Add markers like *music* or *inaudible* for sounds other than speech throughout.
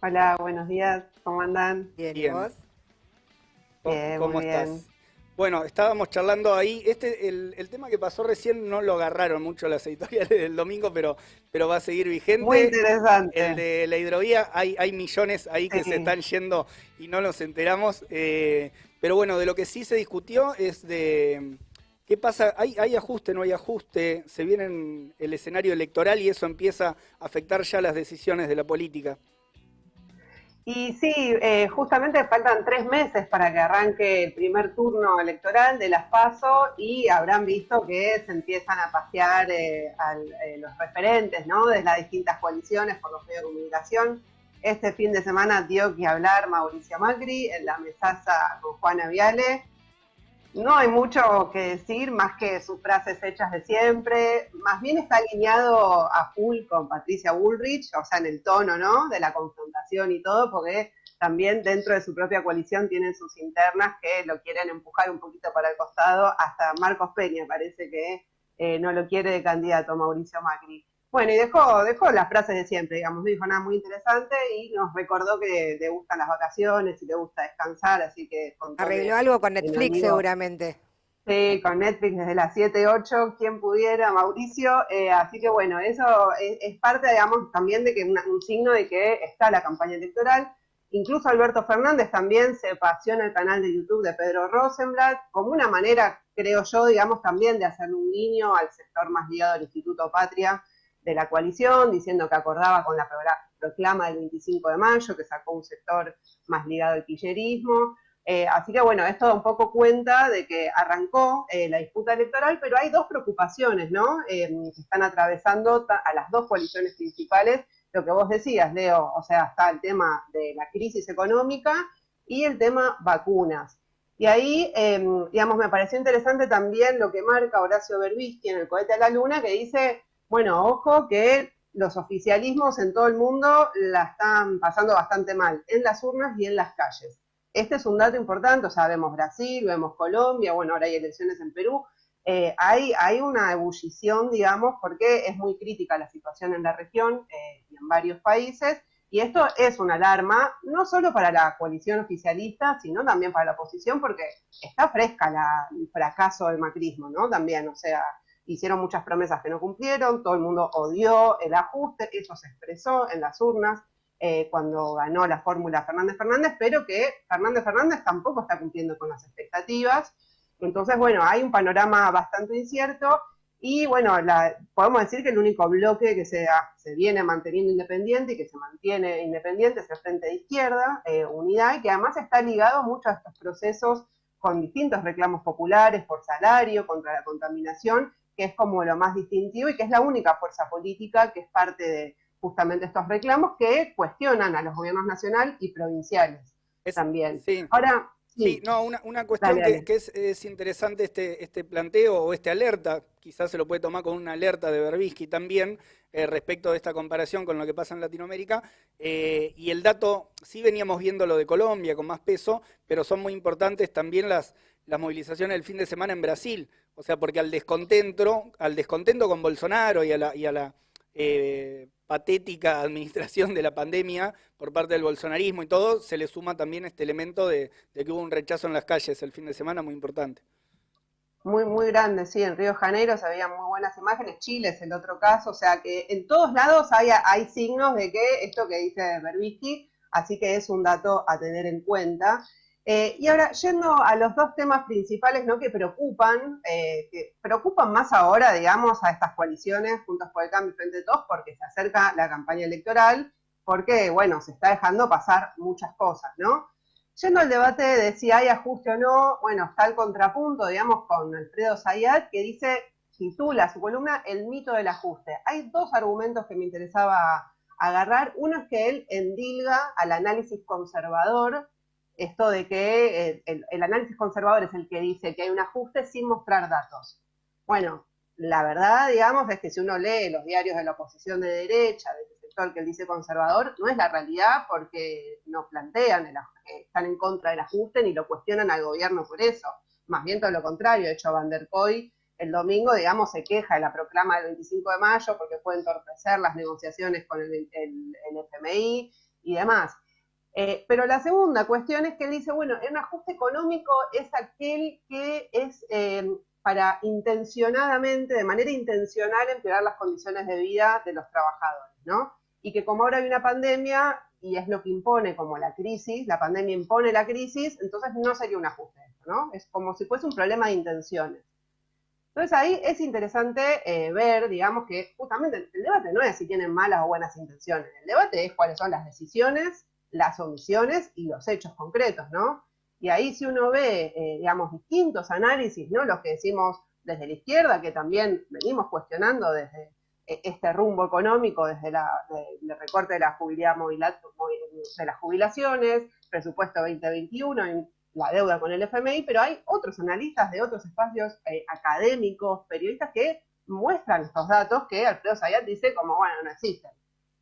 Hola, buenos días, ¿cómo andan? Bien, ¿y vos? ¿Cómo, estás? Bueno, estábamos charlando ahí. Este, el, tema que pasó recién no lo agarraron mucho las editoriales del domingo, pero, pero va a seguir vigente. Muy interesante. El de la hidrovía, hay, hay millones ahí que se están yendo y no nos enteramos. Eh, pero bueno, de lo que sí se discutió es de qué pasa, hay, hay ajuste, no hay ajuste, se viene el escenario electoral y eso empieza a afectar ya las decisiones de la política. Y sí, eh, justamente faltan tres meses para que arranque el primer turno electoral de las PASO y habrán visto que se empiezan a pasear eh, eh, los referentes ¿no? de las distintas coaliciones por los medios de comunicación. Este fin de semana dio que hablar Mauricio Macri en la mesaza con Juana Viale no hay mucho que decir más que sus frases hechas de siempre. Más bien está alineado a full con Patricia Bullrich, o sea, en el tono, ¿no? De la confrontación y todo, porque también dentro de su propia coalición tienen sus internas que lo quieren empujar un poquito para el costado. Hasta Marcos Peña parece que eh, no lo quiere de candidato Mauricio Macri. Bueno, y dejó, dejó las frases de siempre, digamos, no dijo nada muy interesante y nos recordó que le gustan las vacaciones y le gusta descansar, así que... Arregló algo con Netflix seguramente. Sí, con Netflix desde las 7, 8, quien pudiera, Mauricio. Eh, así que bueno, eso es, parte, digamos, también de que un signo de que está la campaña electoral. Incluso Alberto Fernández también se en el canal de YouTube de Pedro Rosenblatt, como una manera, creo yo, digamos, también de hacer un guiño al sector más ligado al Instituto Patria, de la coalición, diciendo que acordaba con la proclama del 25 de mayo, que sacó un sector más ligado al quillerismo. Eh, así que bueno, esto da un poco cuenta de que arrancó eh, la disputa electoral, pero hay dos preocupaciones, ¿no? Eh, que están atravesando a las dos coaliciones principales, lo que vos decías, Leo, o sea, está el tema de la crisis económica y el tema vacunas. Y ahí, em, digamos, me pareció interesante también lo que marca Horacio Berbisky en el cohete a la luna, que dice, bueno, ojo que los oficialismos en todo el mundo la están pasando bastante mal, en las urnas y en las calles. Este es un dato importante, o sea, vemos Brasil, vemos Colombia, bueno, ahora hay elecciones en Perú. Eh, hay, una ebullición, digamos, porque es muy crítica la situación en la región eh, y en varios países, y esto es una alarma, no solo para la coalición oficialista, sino también para la oposición, porque está fresca el fracaso del macrismo, ¿no? También, o sea, hicieron muchas promesas que no cumplieron, todo el mundo odió el ajuste, eso se expresó en las urnas eh, cuando ganó la fórmula Fernández Fernández, pero que Fernández Fernández tampoco está cumpliendo con las expectativas. Entonces, bueno, hay un panorama bastante incierto y bueno, podemos decir que el único bloque que se, viene manteniendo independiente y que se mantiene independiente es el Frente de Izquierda, eh, Unidad, y que además está ligado mucho a estos procesos con distintos reclamos populares por salario, contra la contaminación, que es como lo más distintivo y que es la única fuerza política que es parte de justamente estos reclamos que cuestionan a los gobiernos nacional y provinciales también. Sí. Ahora, Sí, no, una, cuestión que, es, interesante este, este planteo o este alerta, quizás se lo puede tomar con una alerta de Berbisky también, eh, respecto de esta comparación con lo que pasa en Latinoamérica. Eh, y el dato, sí veníamos viendo lo de Colombia con más peso, pero son muy importantes también las, las movilizaciones del fin de semana en Brasil. O sea, porque al descontento, al descontento con Bolsonaro y a la, eh, patética *laughs* administración de la pandemia por parte del bolsonarismo y todo, se le suma también este elemento de, que hubo un rechazo en las calles el fin de semana muy importante. Muy, muy grande, sí, en Río Janeiro se veían muy buenas imágenes, Chile es el otro caso, o sea que en todos lados hay, hay signos de que esto que dice Berbisky, así que es un dato a tener en cuenta. Eh, y ahora, yendo a los dos temas principales ¿no? que preocupan, eh, que preocupan más ahora, digamos, a estas coaliciones, Juntos por el Cambio Frente Todos, porque se acerca la campaña electoral, porque, bueno, se está dejando pasar muchas cosas, ¿no? Yendo al debate de si hay ajuste o no, bueno, está el contrapunto, digamos, con Alfredo Zayat, que dice, titula su columna El mito del ajuste. Hay dos argumentos que me interesaba agarrar. Uno es que él endilga al análisis conservador esto de que eh, el, análisis conservador es el que dice que hay un ajuste sin mostrar datos. Bueno, la verdad, digamos, es que si uno lee los diarios de la oposición de derecha, del sector que él dice conservador, no es la realidad porque no plantean, el, están en contra del ajuste ni lo cuestionan al gobierno por eso. Más bien todo lo contrario, de hecho Van der Koy el domingo, digamos, se queja de la proclama del 25 de mayo porque puede entorpecer las negociaciones con el, el, FMI y demás. Eh, pero la segunda cuestión es que él dice, bueno, un ajuste económico es aquel que es eh, para intencionadamente, de manera intencional, empeorar las condiciones de vida de los trabajadores, ¿no? Y que como ahora hay una pandemia, y es lo que impone como la crisis, la pandemia impone la crisis, entonces no sería un ajuste, ¿no? Es como si fuese un problema de intenciones. Entonces ahí es interesante eh, ver, digamos, que justamente el debate no es si tienen malas o buenas intenciones, el debate es cuáles son las decisiones, las omisiones y los hechos concretos, ¿no? Y ahí si uno ve, eh, digamos, distintos análisis, ¿no? Los que decimos desde la izquierda, que también venimos cuestionando desde eh, este rumbo económico, desde la, el recorte de la, jubilidad, de las jubilaciones, presupuesto 2021, la deuda con el FMI, pero hay otros analistas de otros espacios eh, académicos, periodistas que muestran estos datos que Alfredo Sayat dice como, bueno, no existen.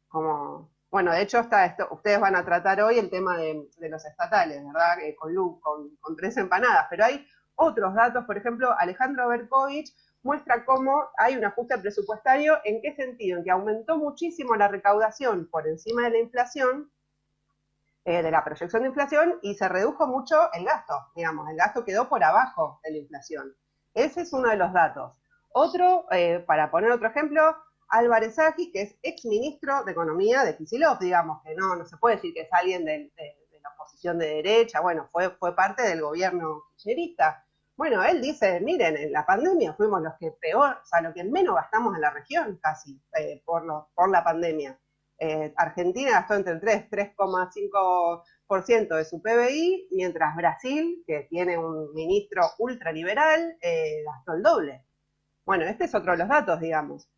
Como, bueno, de hecho, está esto, ustedes van a tratar hoy el tema de, los estatales, ¿verdad? Eh, con, con, tres empanadas, pero hay otros datos, por ejemplo, Alejandro Berkovich muestra cómo hay un ajuste presupuestario, ¿en qué sentido? En que aumentó muchísimo la recaudación por encima de la inflación, eh, de la proyección de inflación y se redujo mucho el gasto, digamos, el gasto quedó por abajo de la inflación. Ese es uno de los datos. Otro, eh, para poner otro ejemplo, Álvarez que es ex ministro de Economía de Kicillof, digamos, que no, no se puede decir que es alguien de, la oposición de derecha, bueno, fue, fue parte del gobierno kirchnerista. Bueno, él dice, miren, en la pandemia fuimos los que peor, o sea, los que menos gastamos en la región casi eh, por, por la pandemia. Eh, Argentina gastó entre el 3 3,5% de su PBI, mientras Brasil, que tiene un ministro ultraliberal, eh, gastó el doble. Bueno, este es otro de los datos, digamos.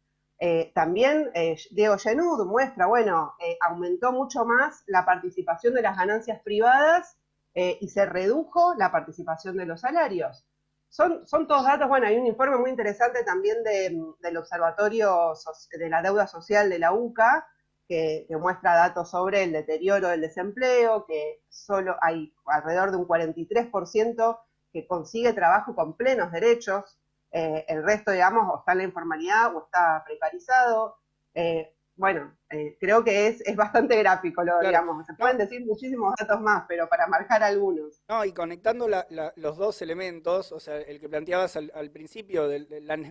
Eh, también Diego Genud muestra, bueno, aumentó mucho más la participación de las ganancias privadas y se redujo la participación de los salarios. Son, son todos datos, bueno, hay un informe muy interesante también del Observatorio de la Deuda Social de la UCA, que, muestra datos sobre el deterioro del desempleo, que solo hay alrededor de un 43% que consigue trabajo con plenos derechos, eh, el resto, digamos, o está en la informalidad o está precarizado. Eh, bueno, eh, creo que es, es bastante gráfico, lo, digamos. Se pueden decir muchísimos datos más, pero para marcar algunos. No, y conectando los dos elementos, o sea, el que planteabas al, principio, de,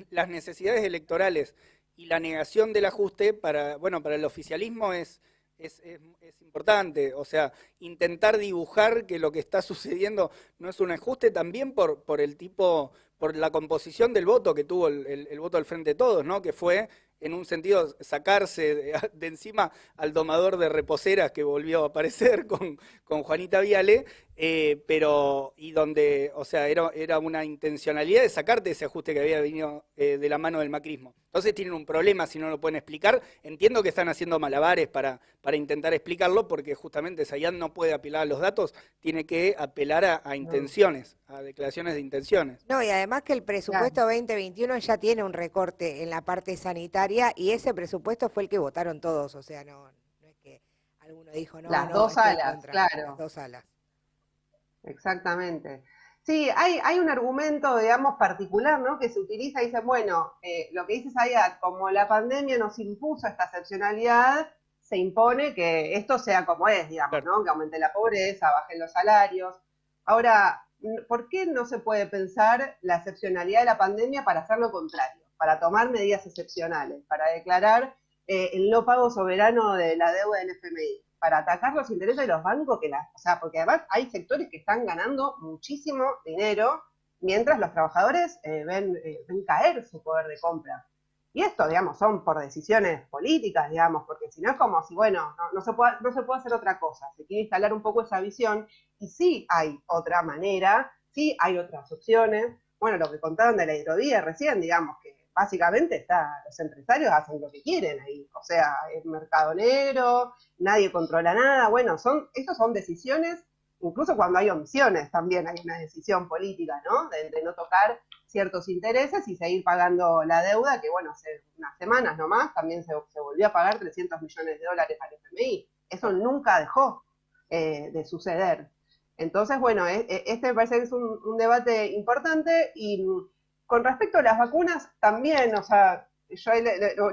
las necesidades electorales y la negación del ajuste para, bueno, para el oficialismo es, es, importante. O sea, intentar dibujar que lo que está sucediendo no es un ajuste también por, por el tipo, por la composición del voto que tuvo el, el voto del Frente de Todos, ¿no? Que fue en un sentido, sacarse de, encima al domador de reposeras que volvió a aparecer *laughs* con, con Juanita Viale, eh, pero, y donde, o sea, era, era una intencionalidad de sacarte ese ajuste que había venido eh, de la mano del macrismo. Entonces tienen un problema si no lo pueden explicar. Entiendo que están haciendo malabares para, para intentar explicarlo, porque justamente Sayán no puede apelar a los datos, tiene que apelar a, intenciones, a declaraciones de intenciones. No, y además que el presupuesto 2021 ya tiene un recorte en la parte sanitaria y ese presupuesto fue el que votaron todos, o sea, no, no es que alguno dijo no. Las dos alas, claro. Las dos alas. Exactamente. Sí, hay, hay un argumento, digamos, particular, ¿no? Que se utiliza y dice, bueno, eh, lo que dice Sayat, como la pandemia nos impuso esta excepcionalidad, se impone que esto sea como es, digamos, ¿no? Que aumente la pobreza, bajen los salarios. Ahora, ¿por qué no se puede pensar la excepcionalidad de la pandemia para hacer lo contrario? Para tomar medidas excepcionales, para declarar eh, el no pago soberano de la deuda del FMI para atacar los intereses de los bancos, que o sea, porque además hay sectores que están ganando muchísimo dinero mientras los trabajadores eh, ven, eh, ven, caer su poder de compra. Y esto, digamos, son por decisiones políticas, digamos, porque si no es como si, bueno, no, se puede, no se puede hacer otra cosa, se quiere instalar un poco esa visión y sí hay otra manera, sí hay otras opciones. Bueno, lo que contaron de la hidrovía recién, digamos, que básicamente está, los empresarios hacen lo que quieren ahí, o sea, es mercado negro, nadie controla nada, bueno, son, esas son decisiones, incluso cuando hay omisiones también hay una decisión política, ¿no? De, no tocar ciertos intereses y seguir pagando la deuda, que bueno, hace unas semanas nomás también se, volvió a pagar 300 millones de dólares al FMI, eso nunca dejó eh, de suceder. Entonces, bueno, e, e, este me parece que es un debate importante y con respecto a las vacunas, también, o sea, yo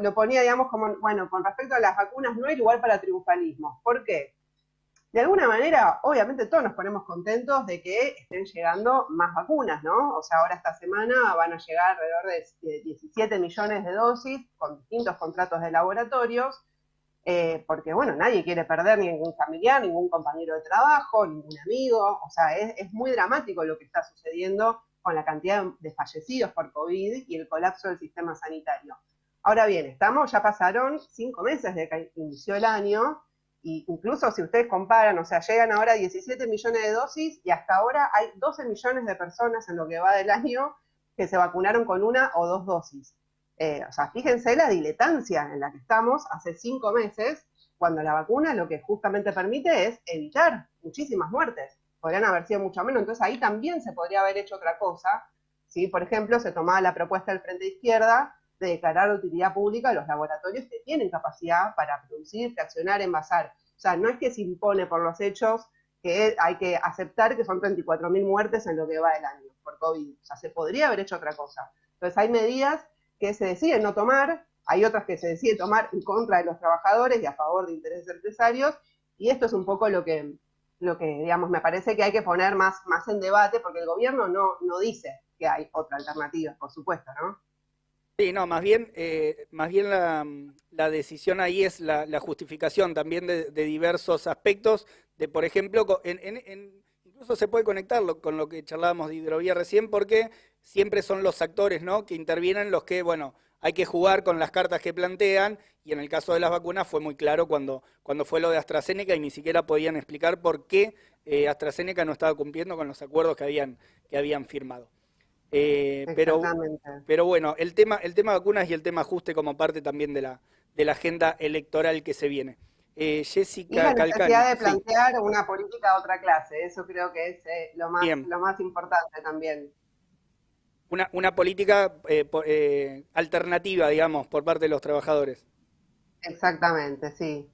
lo, ponía, digamos, como, bueno, con respecto a las vacunas, no hay lugar para triunfalismo. ¿Por qué? De alguna manera, obviamente todos nos ponemos contentos de que estén llegando más vacunas, ¿no? O sea, ahora esta semana van a llegar alrededor de 17 millones de dosis con distintos contratos de laboratorios, eh, porque, bueno, nadie quiere perder ningún familiar, ningún compañero de trabajo, ningún amigo, o sea, es muy dramático lo que está sucediendo con la cantidad de fallecidos por COVID y el colapso del sistema sanitario. Ahora bien, estamos, ya pasaron cinco meses desde que inició el año, y incluso si ustedes comparan, o sea, llegan ahora 17 millones de dosis y hasta ahora hay 12 millones de personas en lo que va del año que se vacunaron con una o dos dosis. Eh, o sea, fíjense la diletancia en la que estamos hace cinco meses, cuando la vacuna lo que justamente permite es evitar muchísimas muertes podrían haber sido mucho menos. Entonces ahí también se podría haber hecho otra cosa. ¿sí? Por ejemplo, se tomaba la propuesta del Frente Izquierda de declarar de utilidad pública los laboratorios que tienen capacidad para producir, fraccionar, envasar. O sea, no es que se impone por los hechos que hay que aceptar que son 34.000 muertes en lo que va del año por COVID. O sea, se podría haber hecho otra cosa. Entonces hay medidas que se deciden no tomar, hay otras que se deciden tomar en contra de los trabajadores y a favor de intereses empresarios, y esto es un poco lo que, lo que, digamos, me parece que hay que poner más, más en debate, porque el gobierno no, no dice que hay otra alternativa, por supuesto, ¿no? Sí, no, más bien, eh, más bien la, la, decisión ahí es la, justificación también de, diversos aspectos, de por ejemplo, en, en, incluso se puede conectarlo con lo que charlábamos de hidrovía recién, porque siempre son los actores ¿no? que intervienen los que, bueno, hay que jugar con las cartas que plantean y en el caso de las vacunas fue muy claro cuando, cuando fue lo de AstraZeneca y ni siquiera podían explicar por qué eh, AstraZeneca no estaba cumpliendo con los acuerdos que habían, que habían firmado. Eh, pero, pero bueno, el tema, el tema vacunas y el tema ajuste como parte también de la, de la agenda electoral que se viene. Eh, Jessica y la necesidad de plantear una política de otra clase, eso creo que es eh, lo, más, lo más importante también una, una política eh, eh, alternativa, digamos, por parte de los trabajadores. Exactamente, sí.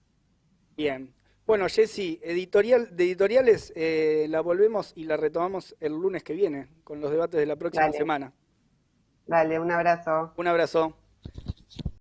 Bien. Bueno, Jessy, editorial, de editoriales eh, la volvemos y la retomamos el lunes que viene con los debates de la próxima semana. Dale, un abrazo. Un abrazo.